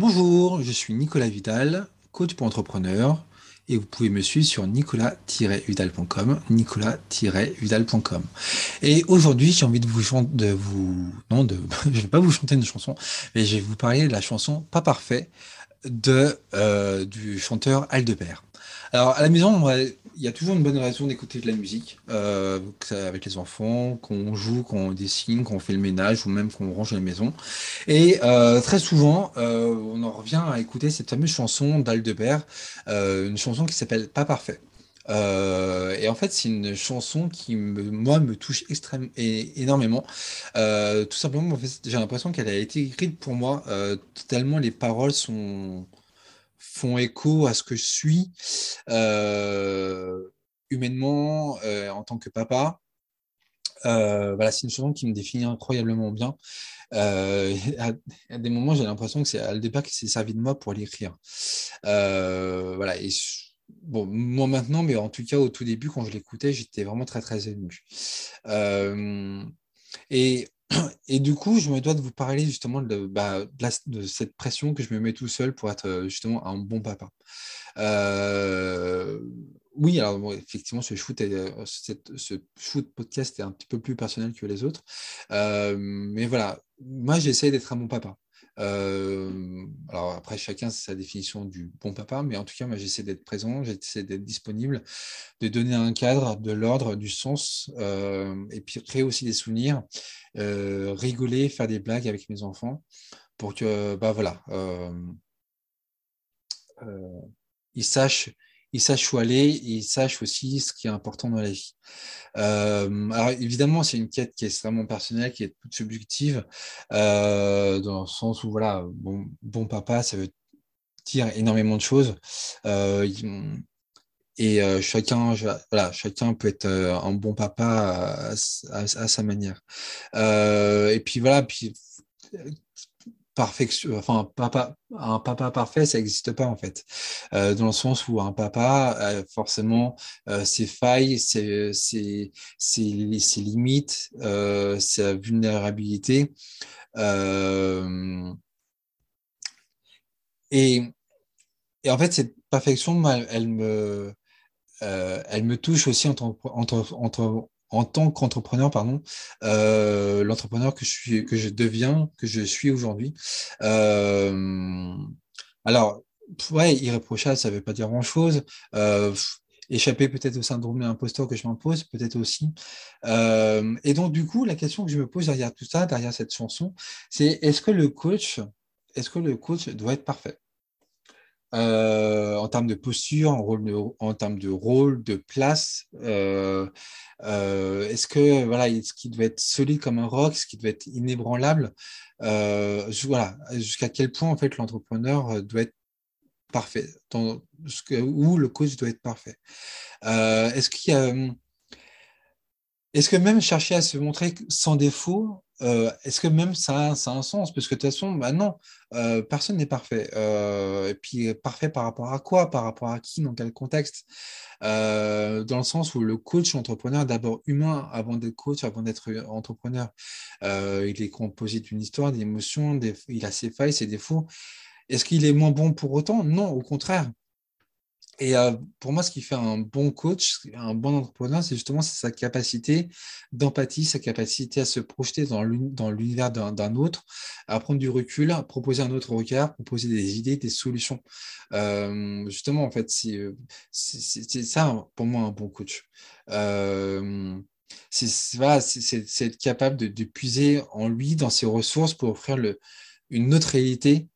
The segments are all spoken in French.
Bonjour, je suis Nicolas Vidal, coach pour entrepreneurs, et vous pouvez me suivre sur nicolas-vidal.com, nicolas-vidal.com. Et aujourd'hui, j'ai envie de vous chanter, vous, non, de, je vais pas vous chanter une chanson, mais je vais vous parler de la chanson Pas parfait de, euh, du chanteur Aldebert. Alors, à la maison, il y a toujours une bonne raison d'écouter de la musique, euh, avec les enfants, qu'on joue, qu'on dessine, qu'on fait le ménage ou même qu'on range la maison. Et euh, très souvent, on en revient à écouter cette fameuse chanson d'Aldebert, une chanson qui s'appelle Pas parfait. Et en fait, c'est une chanson qui, moi, me touche extrêmement énormément. tout simplement, j'ai l'impression qu'elle a été écrite pour moi, tellement les paroles font écho à ce que je suis euh, humainement euh, en tant que papa. Euh, voilà, c'est une chanson qui me définit incroyablement bien. à, des moments, j'ai l'impression que c'est Aldebert qui s'est servi de moi pour l'écrire. voilà, bon, moi maintenant, mais en tout cas au tout début, quand je l'écoutais, j'étais vraiment très très ému. et et du coup, je me dois de vous parler justement de, bah, cette pression que je me mets tout seul pour être euh, justement un bon papa. Euh, oui, alors effectivement, euh, ce shoot podcast est un petit peu plus personnel que les autres. mais voilà, moi, j'essaie d'être un bon papa. Alors après, chacun sa définition du bon papa, mais en tout cas, moi, j'essaie d'être présent, j'essaie d'être disponible, de donner un cadre, de l'ordre, du sens, et puis créer aussi des souvenirs, rigoler, faire des blagues avec mes enfants, pour que, bah voilà, ils sachent ils sachent où aller, ils sachent aussi ce qui est important dans la vie. Euh, alors évidemment, c'est une quête qui est extrêmement personnelle, qui est toute subjective, euh, dans le sens où voilà, bon, papa, ça veut dire énormément de choses. Euh, et chacun, voilà, chacun peut être un bon papa à, à sa manière. et puis voilà, puis enfin, un papa parfait, ça n'existe pas en fait. Euh, dans le sens où un papa, euh, forcément, euh, ses failles, ses, limites, sa vulnérabilité. Et, en fait, cette perfection, elle, me, touche aussi en tant qu'entrepreneur, pardon, euh, l'entrepreneur que je suis, que je deviens, que je suis aujourd'hui. Euh, alors, ouais, irréprochable, ça ne veut pas dire grand-chose. Euh, échapper peut-être au syndrome imposteur que je m'impose, peut-être aussi. et donc, du coup, la question que je me pose derrière tout ça, derrière cette chanson, c'est est-ce que le coach, est-ce que le coach doit être parfait? Euh, en termes de posture, en, termes de rôle, de place euh, euh, Est-ce que voilà, est-ce qu'il doit être solide comme un roc? Est-ce qu'il doit être inébranlable? Voilà, jusqu'à quel point en fait l'entrepreneur doit être parfait? Dans ce Où le coach doit être parfait? Est-ce qu'il y a est-ce que même chercher à se montrer sans défaut, euh, est-ce que même ça, a un sens? Parce que de toute façon, bah non, euh, personne n'est parfait. Euh, et puis, parfait par rapport à quoi? Par rapport à qui? Dans quel contexte? Dans le sens où le coach entrepreneur d'abord humain avant d'être coach, avant d'être entrepreneur. il est composé d'une histoire, d'émotions, il a ses failles, ses défauts. Est-ce qu'il est moins bon pour autant? Non, au contraire. Et euh, pour moi, ce qui fait un bon coach, un bon entrepreneur, c'est justement sa capacité d'empathie, sa capacité à se projeter dans l'univers d'un autre, à prendre du recul, à proposer un autre regard, proposer des idées, des solutions. Euh, justement, en fait, c'est ça pour moi un bon coach. Euh, c'est être capable de, puiser en lui, dans ses ressources, pour offrir le, une autre réalité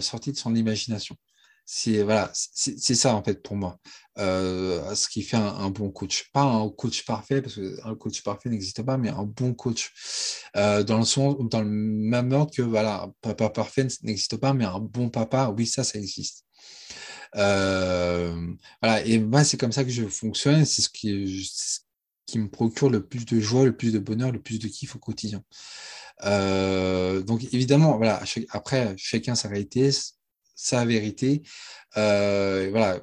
sortie de son imagination. C'est voilà, c'est ça en fait pour moi, euh, ce qui fait un, bon coach. Pas un coach parfait parce qu'un coach parfait n'existe pas, mais un bon coach euh, dans le sens, dans le même ordre que voilà, papa parfait n'existe pas, mais un bon papa, oui ça, ça existe. Euh, voilà, et moi c'est comme ça que je fonctionne, c'est ce qui, me procure le plus de joie, le plus de bonheur, le plus de kiff au quotidien. donc évidemment, voilà, après chacun sa réalité, sa vérité. Euh, voilà.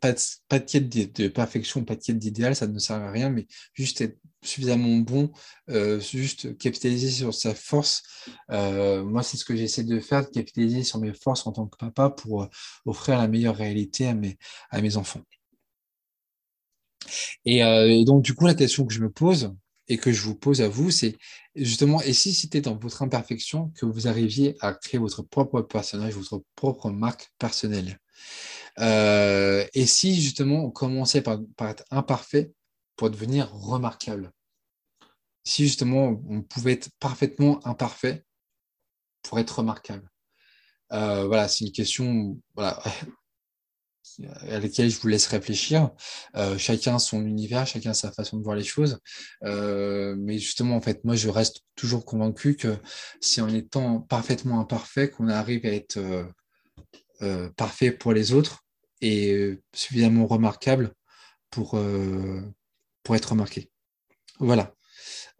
pas de, pas de quête de, perfection, pas de quête d'idéal, ça ne sert à rien, mais juste être suffisamment bon, euh, juste capitaliser sur sa force. Euh, moi, c'est ce que j'essaie de faire, de capitaliser sur mes forces en tant que papa pour offrir la meilleure réalité à mes, à mes enfants. Et, donc, du coup, la question que je me pose et que je vous pose à vous, c'est justement, et si c'était dans votre imperfection que vous arriviez à créer votre propre personnage, votre propre marque personnelle? Euh, et si justement on commençait par, être imparfait pour devenir remarquable? Si justement on pouvait être parfaitement imparfait pour être remarquable? Euh, Voilà, c'est une question voilà, à laquelle je vous laisse réfléchir. Euh, chacun son univers, chacun sa façon de voir les choses. mais justement, en fait, moi, je reste toujours convaincu que c'est en étant parfaitement imparfait qu'on arrive à être parfait pour les autres et euh, suffisamment remarquable pour, euh, pour être remarqué. Voilà.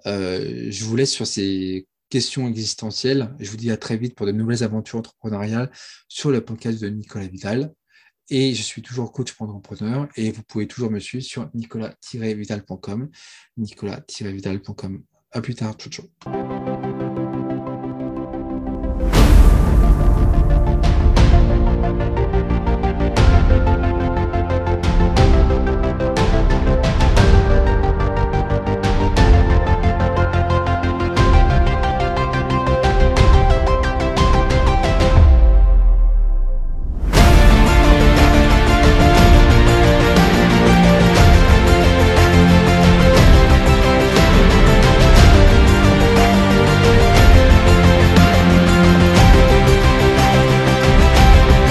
Euh, je vous laisse sur ces questions existentielles. Je vous dis à très vite pour de nouvelles aventures entrepreneuriales sur le podcast de Nicolas Vidal. Et je suis toujours coach pour entrepreneur et vous pouvez toujours me suivre sur nicolas-vidal.com, nicolas-vidal.com. À plus tard, ciao ciao.